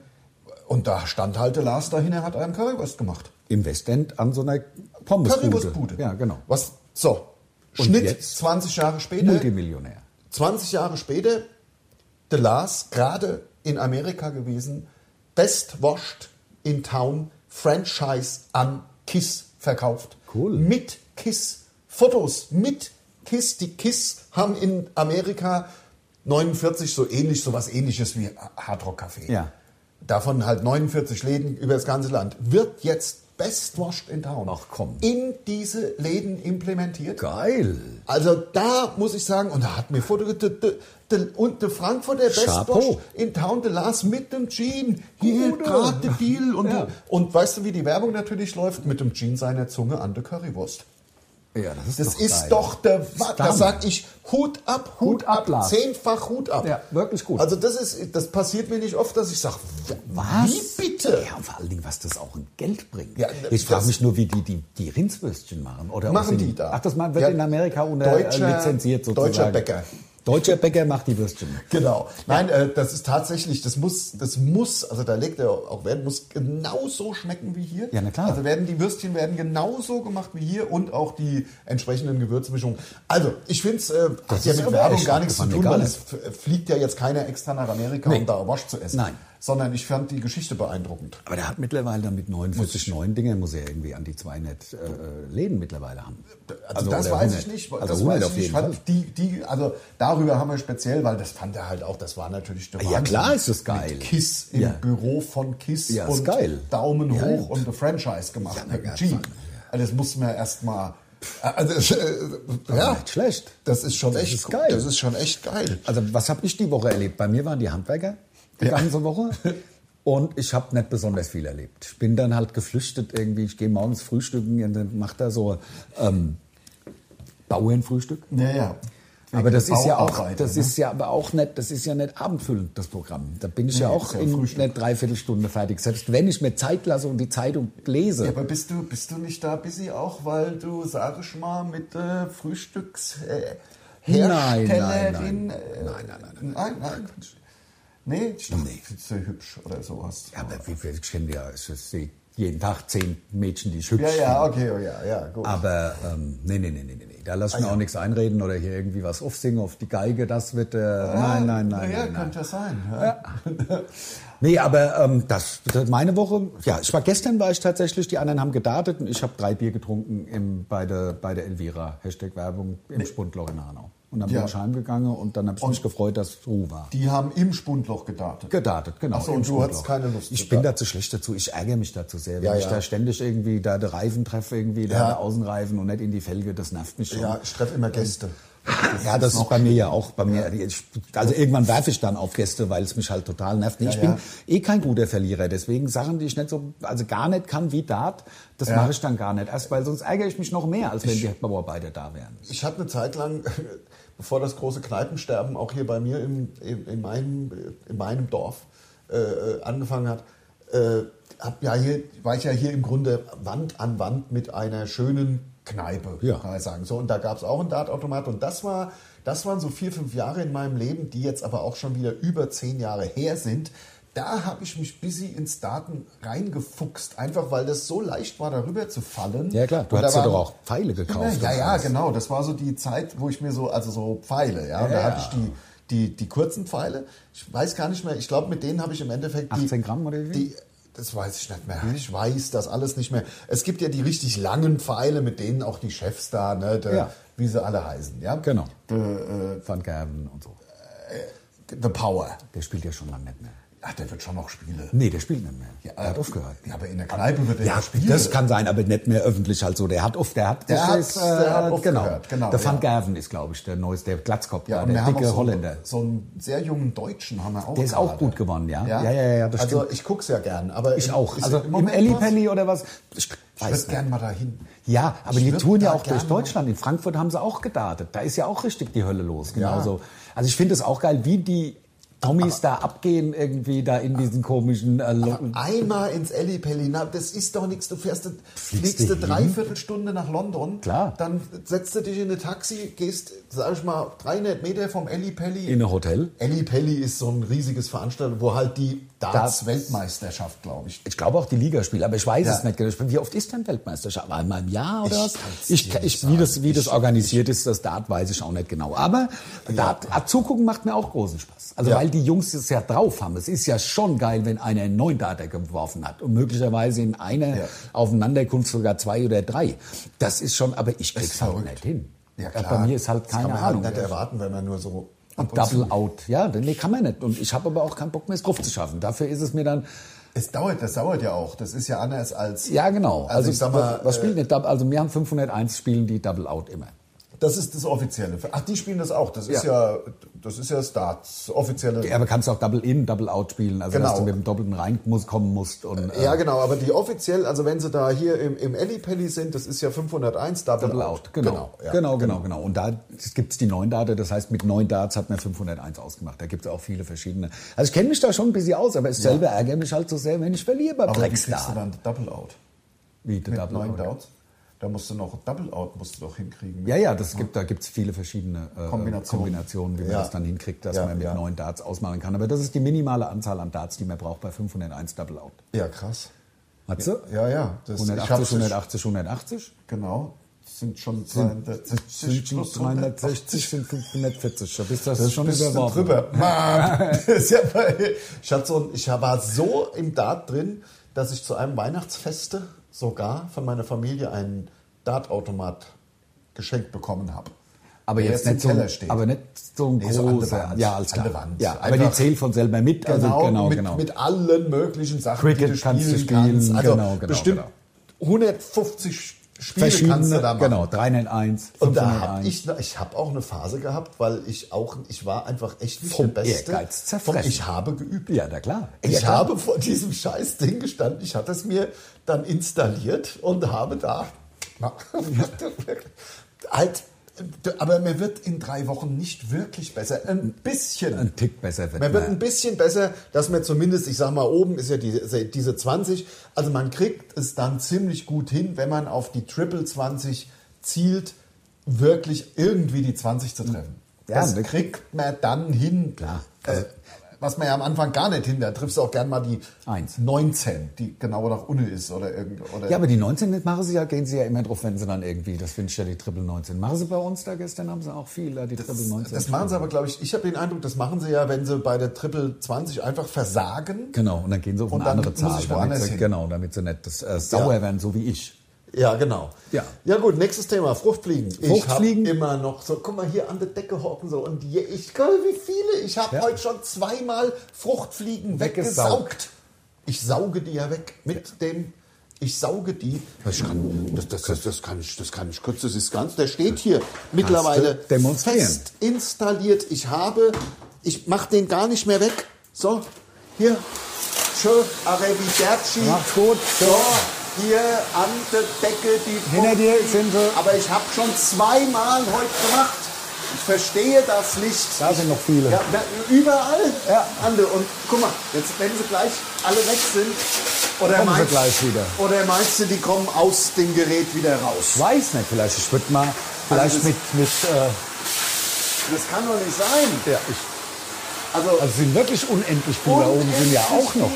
und da stand halt der Lars dahin, er hat einen Currywurst gemacht. Im Westend an so einer Pommesbude. Currywurstbude. Ja, genau. Was, so, Und Schnitt jetzt? 20 Jahre später. Multimillionär. 20 Jahre später, The Lars, gerade in Amerika gewesen, Best Washed in Town, Franchise an Kiss verkauft. Cool. Mit Kiss. Fotos mit Kiss. Die Kiss haben in Amerika 49 so ähnlich, so was ähnliches wie Hard Rock Café. Ja. Davon halt 49 Läden über das ganze Land. Wird jetzt Best Washed in Town Ach, komm. in diese Läden implementiert. Geil. Also da muss ich sagen, und da hat mir Foto de, de, de, und der Frankfurter Best Chapeau. Wash in Town, der Las mit dem Jean, hier gerade Deal und, Ja. und weißt du, wie die Werbung natürlich läuft? Mit dem Jean seiner Zunge an der Currywurst. Ja, das ist Das doch ist doch der Wa- Da sag ich Hut ab, Hut, Hut ab, Lars. zehnfach Hut ab. Ja, wirklich gut. Also das ist, das passiert mir nicht oft, dass ich sage, Was? wie bitte? Ja, und vor allen Dingen, was das auch in Geld bringt. Ja, ich frage mich nur, wie die die, die Rindswürstchen machen. Oder Machen die da. Ach, das mal- wird Ja, in Amerika unter, äh, lizenziert sozusagen. Deutscher Bäcker. Deutscher Bäcker macht die Würstchen. Genau. Nein, äh, das ist tatsächlich, das muss, das muss, also da legt er auch Wert, muss genauso schmecken wie hier. Ja, na klar. Also werden die Würstchen werden genauso gemacht wie hier und auch die entsprechenden Gewürzmischungen. Also ich finde es, äh, Das hat ja mit Werbung gar nichts zu tun, weil es fliegt ja jetzt keiner extra nach Amerika, Nee. um da Wasch zu essen. Nein. Sondern ich fand die Geschichte beeindruckend. Aber der hat mittlerweile dann mit 49 neuen Dingen, muss er irgendwie an die 200 äh, Läden mittlerweile haben. Also, das oder weiß 100. ich nicht. Also das 100 weiß auf ich nicht. jeden Fall. Fand Die, die, also darüber haben wir speziell, weil das fand er halt auch, das war natürlich der Ja, Wahnsinn. klar ist das geil. Mit Kiss im Ja. Büro von Kiss Ja, und geil. Daumen Ja, hoch ja. und eine Franchise gemacht Ja, mit Jeep. Also das muss man erst mal. Also, äh, ja, nicht schlecht. Das ist schon Das echt ist geil. Das ist schon echt geil. Also was habe ich die Woche erlebt? Bei mir waren die Handwerker die Ja. ganze Woche. Und ich habe nicht besonders viel erlebt. Ich bin dann halt geflüchtet irgendwie. Ich gehe morgens frühstücken und dann macht er so ähm, Bauernfrühstück. Ja, ja. Aber das ist ja auch, das ne? ist ja aber auch nicht, das ist ja nicht abendfüllend, das Programm. Da bin ich ja Nee, auch ja in Frühstück. einer Dreiviertelstunde fertig. Selbst wenn ich mir Zeit lasse und die Zeitung lese. Ja, aber bist du, bist du nicht da busy auch, weil du, sag ich mal, mit äh, Frühstücks äh, Nein, nein, nein. äh, Nein, nein, nein, nein, nein. Nee, ich dachte, Nee. findest du hübsch oder sowas. Ja, aber wie viel, ich kenne ja, ich sehe jeden Tag zehn Mädchen, die hübsch Ja, ja, finde. okay, oh, ja, ja, gut. Aber ähm, nee, nee, nee, nee, nee, nee. Da lass ich mir Ah, ja. auch nichts einreden oder hier irgendwie was aufsingen auf die Geige. Das wird, äh, nein, nein, nein, Ja, nein, nein. könnte ja sein. Ja. Nee, aber ähm, das, das meine Woche, ja, ich war gestern war ich tatsächlich, die anderen haben gedartet und ich habe drei Bier getrunken im, bei, der, bei der Elvira, Hashtag Werbung, im Spundloch in Hanau. Und dann Ja. bin ich heimgegangen und dann habe ich mich gefreut, dass Ruhe war. Die haben im Spundloch gedartet. Gedartet, genau. Ach so, im und du Spundloch. hattest keine Lust Ich zu bin darten. dazu schlecht dazu. Ich ärgere mich dazu sehr. Wenn Ja, ich ja. da ständig irgendwie da die Reifen treffe, irgendwie da der Außenreifen und nicht in die Felge, das nervt mich schon. Ja, ich treffe immer Gäste. Ja, das ist noch bei mir ja auch. Bei mir, ich, also irgendwann werfe ich dann auf Gäste, weil es mich halt total nervt. Nee, ich Ja, bin ja. eh kein guter Verlierer. Deswegen Sachen, die ich nicht so, also gar nicht kann wie Dart, das Ja. mache ich dann gar nicht. Erst weil sonst ärgere ich mich noch mehr, als wenn die Bauarbeiter da wären. Ich habe eine Zeit lang, bevor das große Kneipensterben auch hier bei mir im, in, in, meinem, in meinem Dorf äh, äh, angefangen hat, äh, hab ja hier, war ich ja hier im Grunde Wand an Wand mit einer schönen Kneipe, Ja. kann ich sagen. So, und da gab es auch einen Dartautomat und das war, das waren so vier, fünf Jahre in meinem Leben, die jetzt aber auch schon wieder über zehn Jahre her sind. Da habe ich mich busy ins Daten reingefuchst, einfach weil das so leicht war, darüber zu fallen. Ja klar, du Und hast ja doch auch Pfeile gekauft. ja, ja, genau. Das war so die Zeit, wo ich mir so, also so Pfeile, ja. Ja, da hatte ich die, die, die kurzen Pfeile. Ich weiß gar nicht mehr, ich glaube, mit denen habe ich im Endeffekt die. 18 Gramm oder wie? Die, das weiß ich nicht mehr. Ich weiß das alles nicht mehr. Es gibt ja die richtig langen Pfeile, mit denen auch die Chefs da, ne, der, Ja. wie sie alle heißen, ja. Genau. The, äh, Van Gerven und so. the Power. Der spielt ja schon lange nicht mehr. Ach, der wird schon noch spielen. Nee, der spielt nicht mehr. Ja, er hat aufgehört. Ja, aber in der Kneipe wird er ja, spielen. das kann sein, aber nicht mehr öffentlich halt so. Der hat oft, der hat, Der hat- ist, der hat äh, genau. genau, Der Van ja. Gerven ist, glaube ich, der neueste, der Glatzkopf, ja, der dicke so, Holländer. so einen sehr jungen Deutschen haben wir auch Der ist auch gut geworden, ja. Ja, ja, ja, ja, das also stimmt. ich guck's ja gern, aber Ich auch. Also im im Moment Elli was? Pelli oder was? Ich Ich würde gern mal dahin. Ja, aber Ich die touren ja auch durch Deutschland. In Frankfurt haben sie auch gedartet. Da ist ja auch richtig die Hölle los. Genauso. Also ich finde es auch geil, wie die Tommies da abgehen irgendwie da in diesen komischen äh, Locken. Einmal ins Ellipelli, na, das ist doch nichts. Du fährst, fliegst du du hin? dreiviertel Stunde nach London. Klar. Dann setzt du dich in ein Taxi, gehst, sag ich mal, 300 Meter vom Ellipelli. In ein Hotel. Ellipelli ist so ein riesiges Veranstaltung, wo halt die Darts-Weltmeisterschaft, glaube ich. Ich glaube auch die Ligaspiele, aber ich weiß Ja. es nicht genau. Wie oft ist denn Weltmeisterschaft? Einmal im Jahr oder Ich was? Ich, ich, nicht wie das, wie das Ich- organisiert ist, das Dart weiß ich auch nicht genau. Aber Dart, äh, zugucken macht mir auch großen Spaß. Also Ja. weil die Jungs es ja drauf haben. Es ist ja schon geil, wenn einer einen neuen Darter geworfen hat und möglicherweise in einer Ja. Aufeinanderkunft sogar zwei oder drei. Das ist schon, aber ich krieg's halt nicht hin. Ja, Äh, klar. Bei mir ist halt Das keine kann man Ahnung. Halt nicht erwarten, wenn man nur so ab und Double out. Ja, nee, kann man nicht. Und ich habe aber auch keinen Bock mehr, es drauf zu schaffen. Dafür ist es mir dann, Es dauert, das dauert ja auch. Das ist ja anders als. Ja, genau. Also, ich sag mal, was äh, spielen die Double? Also wir haben 501 spielen die Double Out immer. Das ist das Offizielle. Ach, die spielen das auch. Das ist ja, das ist ja Starts, offizielle. Ja, aber kannst du auch Double In, Double Out spielen, also Genau. dass du mit dem Doppelten rein muss, kommen musst. Und, äh, Ja, genau, aber die offiziell, also wenn sie da hier im, im Ellipelli sind, das ist ja 501 Double, Double Out. Out, genau. ja. genau, genau, genau. Und da gibt es die neuen Date, das heißt, mit neun Darts hat man 501 ausgemacht. Da gibt es auch viele verschiedene. Also ich kenne mich da schon ein bisschen aus, aber ich selber ärgere mich halt so sehr, wenn ich verliere bei Aber wie kriegst du dann Double Out? Wie, Mit Double neun Out. Doubts? Da musst du noch Double Out musst du doch hinkriegen. Ja, ja, das gibt, da gibt es viele verschiedene äh, Kombinationen. Kombinationen, wie man Ja. das dann hinkriegt, dass Ja, man mit ja. neun Darts ausmalen kann. Aber das ist die minimale Anzahl an Darts, die man braucht bei 501 Double Out. Ja, krass. Hat sie? Ja, ja. Das, ich 180, hab's- 180, 180? Genau. Das sind schon Sind, 360 sind schon plus 360, sind 540. Da bist du Das schon bist überworfen. drüber. Mann. Das ja ich, hatte so ich war so im Dart drin, dass ich zu einem Weihnachtsfeste sogar von meiner Familie einen Dartautomat geschenkt bekommen habe. Aber Der jetzt im nicht so, steht. aber nicht so ein Nee, so großer. Wand. ja, alles klar. Wand. Ja, aber die zählt von selber mit. Also, Genau, genau, mit, genau. mit allen möglichen Sachen, Cricket die du kannst du spielen spielen, kannst. Also genau, genau, bestimmt genau. 150 Spiele kannst du Verschiedene, da machen. genau, 301, Und da 501. habe ich, ich habe auch eine Phase gehabt, weil ich auch, ich war einfach echt nicht Vom der Beste. Ehrgeiz Vom, zerfressen. ich habe geübt. Ja, na klar. Ich ja, klar. habe vor diesem scheiß Ding gestanden. Ich hatte es mir dann installiert und habe da halt. Aber mir wird in drei Wochen nicht wirklich besser. Ein bisschen. Ein Tick besser wird Man wird ein bisschen besser, dass man zumindest, ich sag mal, oben ist ja diese, diese 20. Also man kriegt es dann ziemlich gut hin, wenn man auf die Triple 20 zielt, wirklich irgendwie die 20 zu treffen. Ja, das kriegt man dann hin. Klar. Äh, was man ja am Anfang gar nicht hin, da triffst du auch gern mal die Eins. 19, die genau nach unten ist oder irgend oder Ja, aber die 19 nicht machen sie ja, gehen sie ja immer drauf, wenn sie dann irgendwie, das finde ich ja die Triple 19. Machen sie bei uns da gestern, haben sie auch viel, äh, die Triple 19. das machen sie aber, glaube ich, ich habe den Eindruck, das machen sie ja, wenn sie bei der Triple 20 einfach versagen. Genau, und dann gehen sie auf Und eine andere Zahl. damit sie, hin. genau, damit sie nicht das, äh, sauer Ja. werden, so wie ich. Ja, genau. Ja. Ja gut, nächstes Thema, Fruchtfliegen. Fruchtfliegen? Ich habe immer noch so, guck mal hier an der Decke hocken so und je, ich glaube, wie viele. Ich habe Ja. heute schon zweimal Fruchtfliegen Weggesaugt. weggesaugt. Ich sauge die ja weg mit dem, ich sauge die. Ich kann, das, das, das, das kann ich, das kann ich kurz, das ist ganz, der steht hier mittlerweile fest installiert. Ich habe, ich mache den gar nicht mehr weg. So, hier, schön, arrivederci. Macht's gut. So, hier an der Decke die Hinter dir sind sie. Aber ich habe schon zweimal heute gemacht. Ich verstehe das nicht. Da sind noch viele. Ja, da, überall. Ja. Ande. Und guck mal, jetzt wenn sie gleich alle weg sind, oder Kommen sie meinst, gleich wieder. Oder meinst du, die kommen aus dem Gerät wieder raus? Weiß nicht, vielleicht, ich würde mal, vielleicht das- mit, mit äh, Das kann doch nicht sein. ja, ich, Also, also sind wirklich unendlich viele, da oben sind ja auch noch.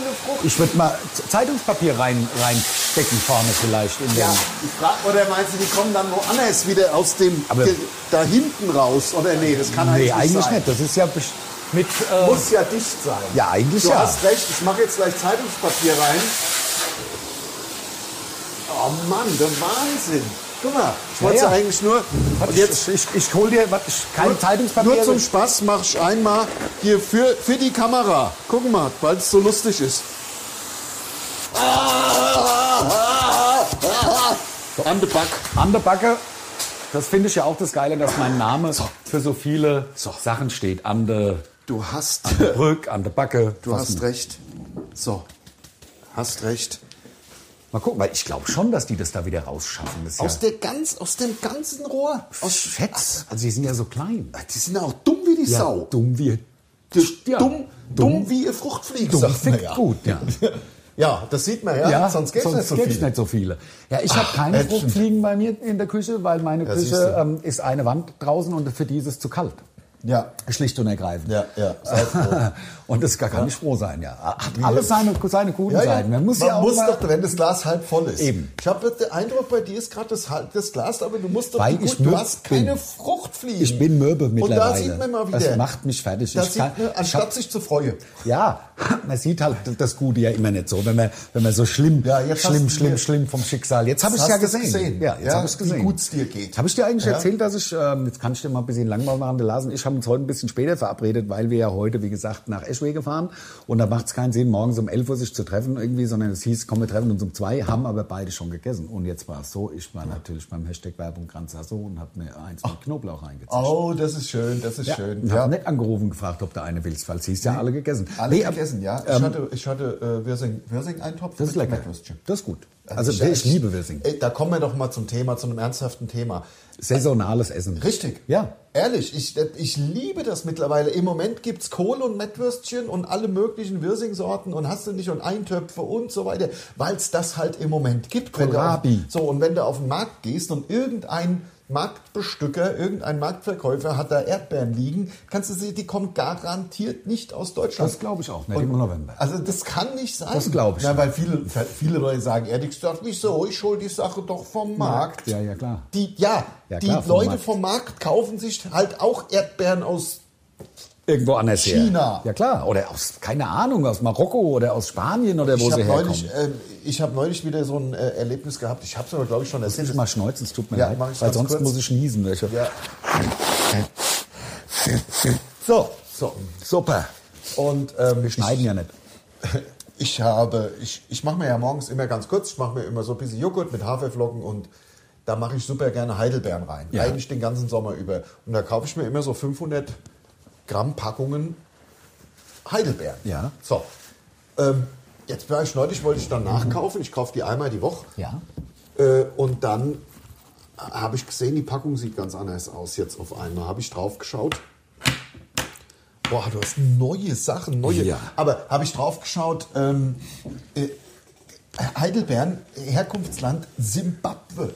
Ich würde mal Zeitungspapier rein, reinstecken vorne vielleicht in den, ja, ich frag, oder meinst du, die kommen dann woanders wieder aus dem Aber- da hinten raus? Oder nee, das kann Nee, eigentlich eigentlich nicht sein. nicht. Das ist ja mit. Äh, Muss ja dicht sein. Ja, eigentlich du ja. hast recht, ich mache jetzt gleich Zeitungspapier rein. Oh Mann, der Wahnsinn. Guck mal, ich wollte Ja, ja. eigentlich nur. Und jetzt ich, ich, ich hol dir was, ich, kein nur, Zeitungspapier. nur zum Spaß mache ich einmal hier für, für die Kamera. Guck mal, weil es so lustig ist. An der Back. An der Backe. Das finde ich ja auch das Geile, dass mein Name für so viele Sachen steht. An der Du hast, Brück, an der Backe. du hast recht. So, hast recht. Mal gucken, weil ich glaube schon, dass die das da wieder rausschaffen. Das Aus, ja der ganz, aus dem ganzen Rohr. Aus Fett. Also die sind ja so klein. Die sind ja auch dumm wie die Ja, Sau. dumm wie... Das Ja. dumm, dumm, wie ihr Fruchtfliegen, Dumm sagt man fickt ja. gut, ja. Ja, das sieht man ja, sonst gäbe es nicht so viel. nicht so viele. Ja, ich habe keine. Fruchtfliegen bei mir in der Küche, weil meine Ja, Küche ähm, ist eine Wand draußen und für die ist es zu kalt. Ja, Schlicht und ergreifend. ja, ja. Und das kann nicht froh sein, ja. Hat alles seine, seine guten Ja, ja. Seiten. Man muss ja auch mal, doch, wenn das Glas halb voll ist. Eben. Ich habe den Eindruck, bei dir ist gerade das, das Glas, aber du musst doch Weil gut, ich du hast keine. Fruchtfliegen. Ich bin mürbe mittlerweile. Und da sieht man mal wieder. Das macht mich fertig. Da Ich sieht kann- man, anstatt hab- sich zu freuen. Ja, man sieht halt das Gute ja immer nicht so, wenn man, wenn man so schlimm, Ja, schlimm, schlimm, dir- schlimm vom Schicksal. Jetzt habe ich Hast ja gesehen. gesehen? Ja, jetzt Ja, habe ich gesehen. wie gut's dir geht. Habe ich dir eigentlich Ja. erzählt, dass ich, ähm, jetzt kann ich dir mal ein bisschen langweilig machen, und ich haben uns heute ein bisschen später verabredet, weil wir ja heute, wie gesagt, nach Eschwege gefahren und da macht es keinen Sinn, morgens um 11 Uhr sich zu treffen irgendwie, sondern es hieß, komm, wir treffen uns um zwei, haben aber beide schon gegessen. Und jetzt war es so, ich war natürlich beim Hashtag Werbung Grand Sasso und habe mir eins mit Knoblauch reingezischt. Oh, das ist schön, das ist Ja, schön. und habe nicht angerufen gefragt, ob du eine willst, weil sie ist ja alle gegessen. Alle Nee, gegessen, ja. Ich ähm, hatte, ich hatte äh, Wirsing, Wirsing-Eintopf Das ist lecker. Das ist gut. Also, ich, liebe Wirsing. Ey, Da kommen wir doch mal zum Thema, zu einem ernsthaften Thema. Saisonales Essen. Richtig. Ja. Ehrlich, ich, ich liebe das mittlerweile. Im Moment gibt es Kohl- und Mettwürstchen und alle möglichen Wirsingsorten und hast du nicht und Eintöpfe und so weiter, weil es das halt im Moment gibt. Du auf, Kohlrabi. so, und wenn du auf den Markt gehst und irgendein Marktbestücker, irgendein Marktverkäufer hat da Erdbeeren liegen, kannst du sehen, die kommen garantiert nicht aus Deutschland. Das glaube ich auch nicht Und- im November. Also das kann nicht sein. Das glaub ich. Na, weil viele, viele Leute sagen ehrlich gesagt, wieso, ich hol die Sache doch vom Markt. Ja, ja, klar. Die, ja, Ja, die klar, vom Leute Markt. vom Markt kaufen sich halt auch Erdbeeren aus. Irgendwo anders China. her. Ja klar. Oder aus, keine Ahnung, aus Marokko oder aus Spanien oder wo Ich sie habe herkommen. neulich, ähm, ich hab neulich wieder so ein äh, Erlebnis gehabt. Ich habe es aber, glaube ich, schon Muss erzählt. ich mal schneuzen, es tut mir Ja, leid, weil sonst kurz. muss ich niesen. Ich, Ja. So, So. super. Und ähm, Wir schneiden ich, ja nicht. Ich habe, ich, ich mache mir ja morgens immer ganz kurz, ich mache mir immer so ein bisschen Joghurt mit Haferflocken und da mache ich super gerne Heidelbeeren rein. Ja. Eigentlich den ganzen Sommer über. Und da kaufe ich mir immer so 500 Gramm Packungen Heidelbeeren. Ja. So. Ähm, jetzt war ich neulich, wollte ich dann nachkaufen. Ich kaufe die einmal die Woche. Ja. Äh, und dann habe ich gesehen, die Packung sieht ganz anders aus jetzt auf einmal. Habe ich drauf geschaut. Boah, du hast neue Sachen, neue. Ja. Aber habe ich drauf geschaut, ähm, äh, Heidelbeeren, Herkunftsland Simbabwe.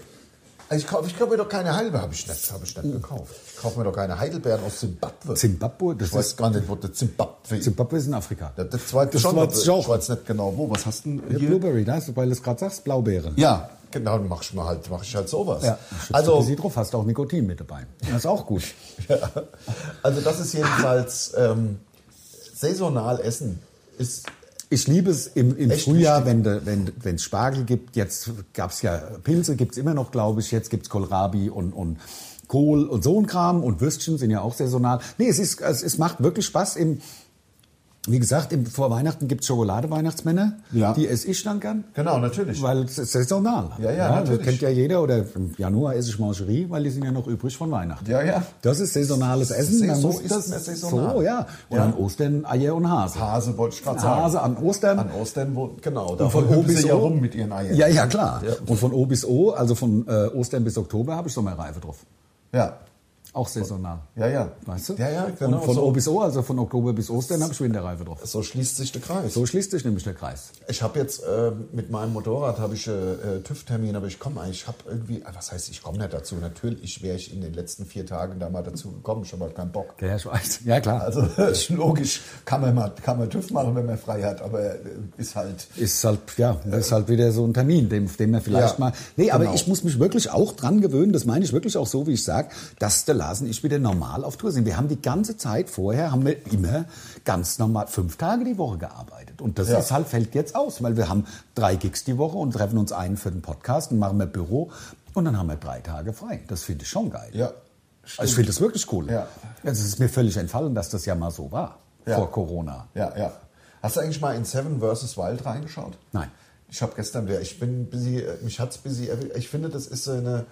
Also ich kaufe ich kauf mir doch keine Heidelbeeren, habe ich nicht, habe ich nicht gekauft. Ich kaufe mir doch keine Heidelbeeren aus Simbabwe. Zimbabwe, das ich weiß gar nicht, wo der Zimbabwe ist. Zimbabwe ist in Afrika. Ja, Das zweite Das schon, war ich weiß nicht genau wo. Was hast du denn Ja, hier? Blueberry, da hast du, weil du es gerade sagst, Blaubeere. Ja, genau, dann mach ich mal halt, mach ich halt sowas. Ja, also, also, drauf hast du auch Nikotin mit dabei. Das ist auch gut. ja, also das ist jedenfalls ähm, saisonal essen. Ist Ich liebe es im, im Echt Frühjahr, wenn es wenn, wenn Spargel gibt. Jetzt gab es ja Pilze, gibt es immer noch, glaube ich. Jetzt gibt es Kohlrabi und, und Kohl und so ein Kram. Und Würstchen sind ja auch saisonal. Nee, es, ist, es, es macht wirklich Spaß. Im, wie gesagt, im, vor Weihnachten gibt es Schokolade-Weihnachtsmänner. Ja. Die esse ich dann gern. genau natürlich. Weil es ist saisonal. Ja, ja, Das natürlich. kennt ja jeder. Oder im Januar esse ich Mangerie, weil die sind ja noch übrig von Weihnachten. Ja, ja. Das ist saisonales Essen. Dann so muss ist das, es saisonal. So, ja. Und Ja. an Ostern Eier und Hase. Hase wollte ich gerade sagen. Hase an Ostern. An Ostern, wo, genau. Da Und von O bis sie ja O rum mit ihren Eiern. Ja, ja, klar. Ja. Und von O bis O, also von äh, Ostern bis Oktober, habe ich Sommerreife drauf. Ja, Auch saisonal. ja, ja. Weißt du? Ja, ja, genau. Und von so, O bis O, also von Oktober bis Ostern, habe ich Winterreife drauf. so schließt sich der Kreis. So schließt sich nämlich der Kreis. Ich habe jetzt äh, mit meinem Motorrad habe ich äh, äh, TÜV-Termin, aber ich komme eigentlich, ich habe irgendwie, ah, was heißt, ich komme nicht dazu. Natürlich wäre ich in den letzten vier Tagen da mal dazu gekommen. Ich habe halt keinen Bock. Ja, ich weiß. Ja, klar. Also ist logisch, kann man mal, kann man TÜV machen, wenn man frei hat, aber äh, ist halt. ist halt, ja, das ist halt wieder so ein Termin, dem, dem man vielleicht Ja, mal. Nee, aber genau. ich muss mich wirklich auch dran gewöhnen, das meine ich wirklich auch so, wie ich sage, dass der Und ich wieder normal auf Tour sind. Wir haben die ganze Zeit vorher, haben wir immer ganz normal fünf Tage die Woche gearbeitet. Und das Ja. ist halt, fällt jetzt aus, weil wir haben drei Gigs die Woche und treffen uns ein für den Podcast und machen wir Büro und dann haben wir drei Tage frei. Das finde ich schon geil. Ja. Also ich finde das wirklich cool. Ja. Also es ist mir völlig entfallen, dass das ja mal so war, Ja. vor Corona. Ja, ja. Hast du eigentlich mal in Seven vs. Wild reingeschaut? Nein. Ich habe gestern wieder, ich bin busy, äh, mich hat's busy, erwischt. ich finde, das ist so eine, äh,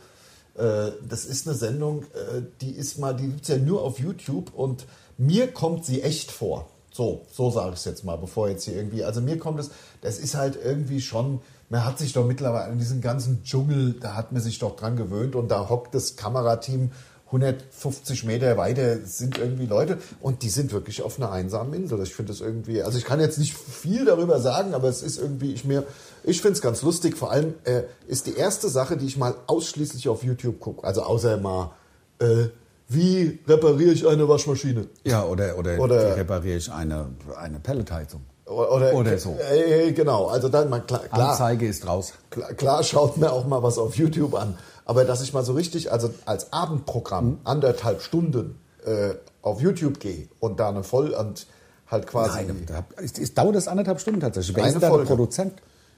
das ist eine Sendung, äh, die ist mal, die gibt's ja nur auf YouTube und mir kommt sie echt vor. So, so sage ich es jetzt mal, bevor jetzt hier irgendwie, also mir kommt es, das ist halt irgendwie schon, man hat sich doch mittlerweile an diesen ganzen Dschungel, da hat man sich doch dran gewöhnt und da hockt das Kamerateam 150 Meter weiter sind irgendwie Leute und die sind wirklich auf einer einsamen Insel. Ich finde das irgendwie, also ich kann jetzt nicht viel darüber sagen, aber es ist irgendwie, ich mir, ich finde es ganz lustig. Vor allem äh, ist die erste Sache, die ich mal ausschließlich auf YouTube gucke. Also außer mal, äh, wie repariere ich eine Waschmaschine? Ja, oder, oder, Oder- repariere ich eine, eine Pelletheizung. Oder, Oder so. Äh, genau, also dann mal klar, klar, Anzeige ist raus. klar, klar schaut mir auch mal was auf YouTube an. Aber dass ich mal so richtig, also als Abendprogramm Mhm. anderthalb Stunden äh, auf YouTube gehe und da eine voll und halt quasi. Nein, da, es, es dauert das anderthalb Stunden tatsächlich. Wer ist da der Produzent?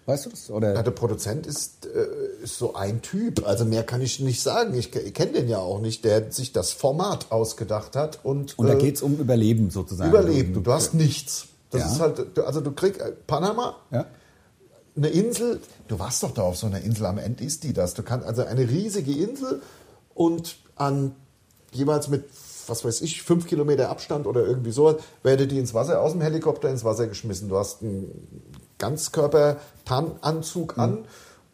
Weißt du das? Oder? Ja, der Produzent ist, äh, ist so ein Typ. Also mehr kann ich nicht sagen. Ich, ich kenne den ja auch nicht, der sich das Format ausgedacht hat und, Und da äh, geht es um Überleben sozusagen. überlebt. Du hast nichts. Das Ja. ist halt, also du kriegst äh, Panama, Ja. eine Insel. Du warst doch da auf so einer Insel. Am Ende ist die das. Du kannst also eine riesige Insel und an jeweils mit was weiß ich, fünf Kilometer Abstand oder irgendwie so, werde die ins Wasser, aus dem Helikopter ins Wasser geschmissen. Du hast einen Ganzkörper-Tarnanzug an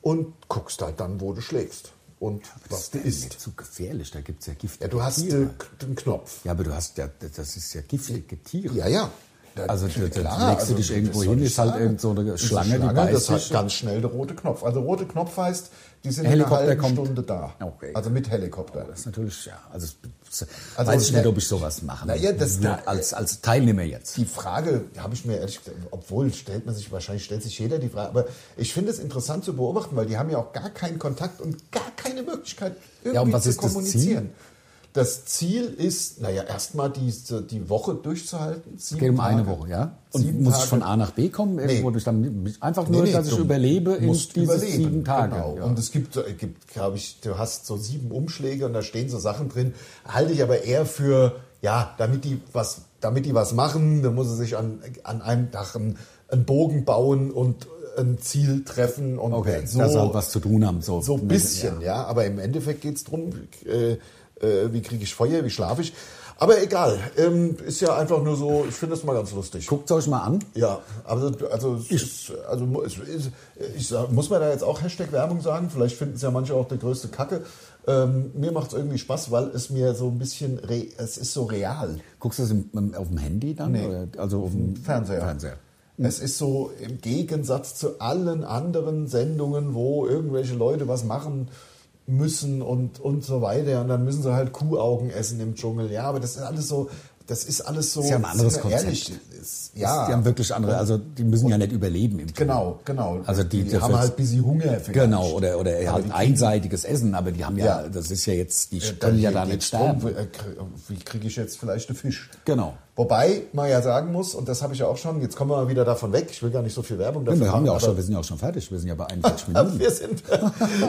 und guckst halt dann, wo du schlägst. und was du Ist isst. zu gefährlich, da gibt es ja giftige Ja, du hast Tiere. den Knopf. Ja, aber du hast ja, das ist ja giftige Tiere. Ja, ja. Da- Also da klar, legst du also, dich irgendwo das hin, ist halt irgend so eine Ist Schlange, die das beißt hat dich. ganz schnell der rote Knopf. Also rote Knopf heißt, die sind Helikopter in einer halben kommt. Stunde da. Okay. Also mit Helikopter. Das ist natürlich, ja, also, Also, weiß ich nicht, ob ich sowas machen Naja, das- würde als, als Teilnehmer jetzt. Die Frage habe ich mir ehrlich gesagt, obwohl stellt man sich, wahrscheinlich stellt sich jeder die Frage, aber ich finde es interessant zu beobachten, weil die haben ja auch gar keinen Kontakt und gar keine Möglichkeit, irgendwie Ja, und was zu ist das kommunizieren. Das Ziel ist, naja, erstmal die, die Woche durchzuhalten. Es geht um eine Woche, ja? Und Sieben muss Tage. ich von A nach B kommen? Irgendwo Nee. durch dann, einfach Nee, nur, nee, dass ich überlebe in musst diese überleben, sieben Tage. Genau. Ja. Und es gibt, gibt glaube ich, du hast so sieben Umschläge und da stehen so Sachen drin. Halte ich aber eher für, ja, damit die was, damit die was machen, dann muss sie sich an, an einem Tag einen, einen Bogen bauen und ein Ziel treffen und okay, so, dass sie halt was zu tun haben. So, so ein bisschen, ja. Aber im Endeffekt geht es darum, äh, äh, wie kriege ich Feuer, wie schlafe ich. Aber egal, ähm, ist ja einfach nur so, ich finde das mal ganz lustig. Guckt euch mal an. Ja, also, also, es ist, also es ist, ich sag, muss man da jetzt auch Hashtag Werbung sagen? Vielleicht finden es ja manche auch der größte Kacke. Ähm, mir macht es irgendwie Spaß, weil es mir so ein bisschen, es ist so real. Guckst du im, auf dem Handy dann? Nee. Oder, also auf dem Fernseher. Fernseher. Es ist so im Gegensatz zu allen anderen Sendungen, wo irgendwelche Leute was machen müssen und, und so weiter. Und dann müssen sie halt Kuhaugen essen im Dschungel. Ja, aber das ist alles so, das ist alles so. Sie haben ein anderes Konzept. ehrlich, ist, ja. Die haben wirklich andere, also die müssen ja nicht überleben im Dschungel. Genau, genau. Also die, die haben halt ein bisschen Hunger. vielleicht. Genau, oder, oder Aber halt ein einseitiges Essen, aber die haben ja, Ja. das ist ja jetzt, die Äh, können ja da nicht geht's drum, sterben. äh, Wie kriege ich jetzt vielleicht einen Fisch? Genau. Wobei man ja sagen muss, und das habe ich ja auch schon, jetzt kommen wir mal wieder davon weg, ich will gar nicht so viel Werbung Ja, dafür wir, haben ja auch schon, wir sind ja auch schon fertig, wir sind ja bei 41 Minuten. wir sind,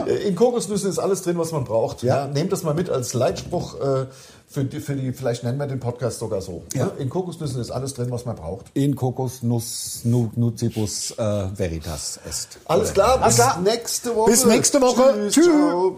äh, in Kokosnüssen ist alles drin, was man braucht. Ja. nehmt das mal mit als Leitspruch äh, für, die, für die, vielleicht nennen wir den Podcast sogar so. Ja. Ne? In Kokosnüssen ist alles drin, was man braucht. In Kokosnuss nu, Nucibus äh, Veritas est. Alles klar, bis Alles klar. nächste Woche. Bis nächste Woche. Tschüss. Ciao.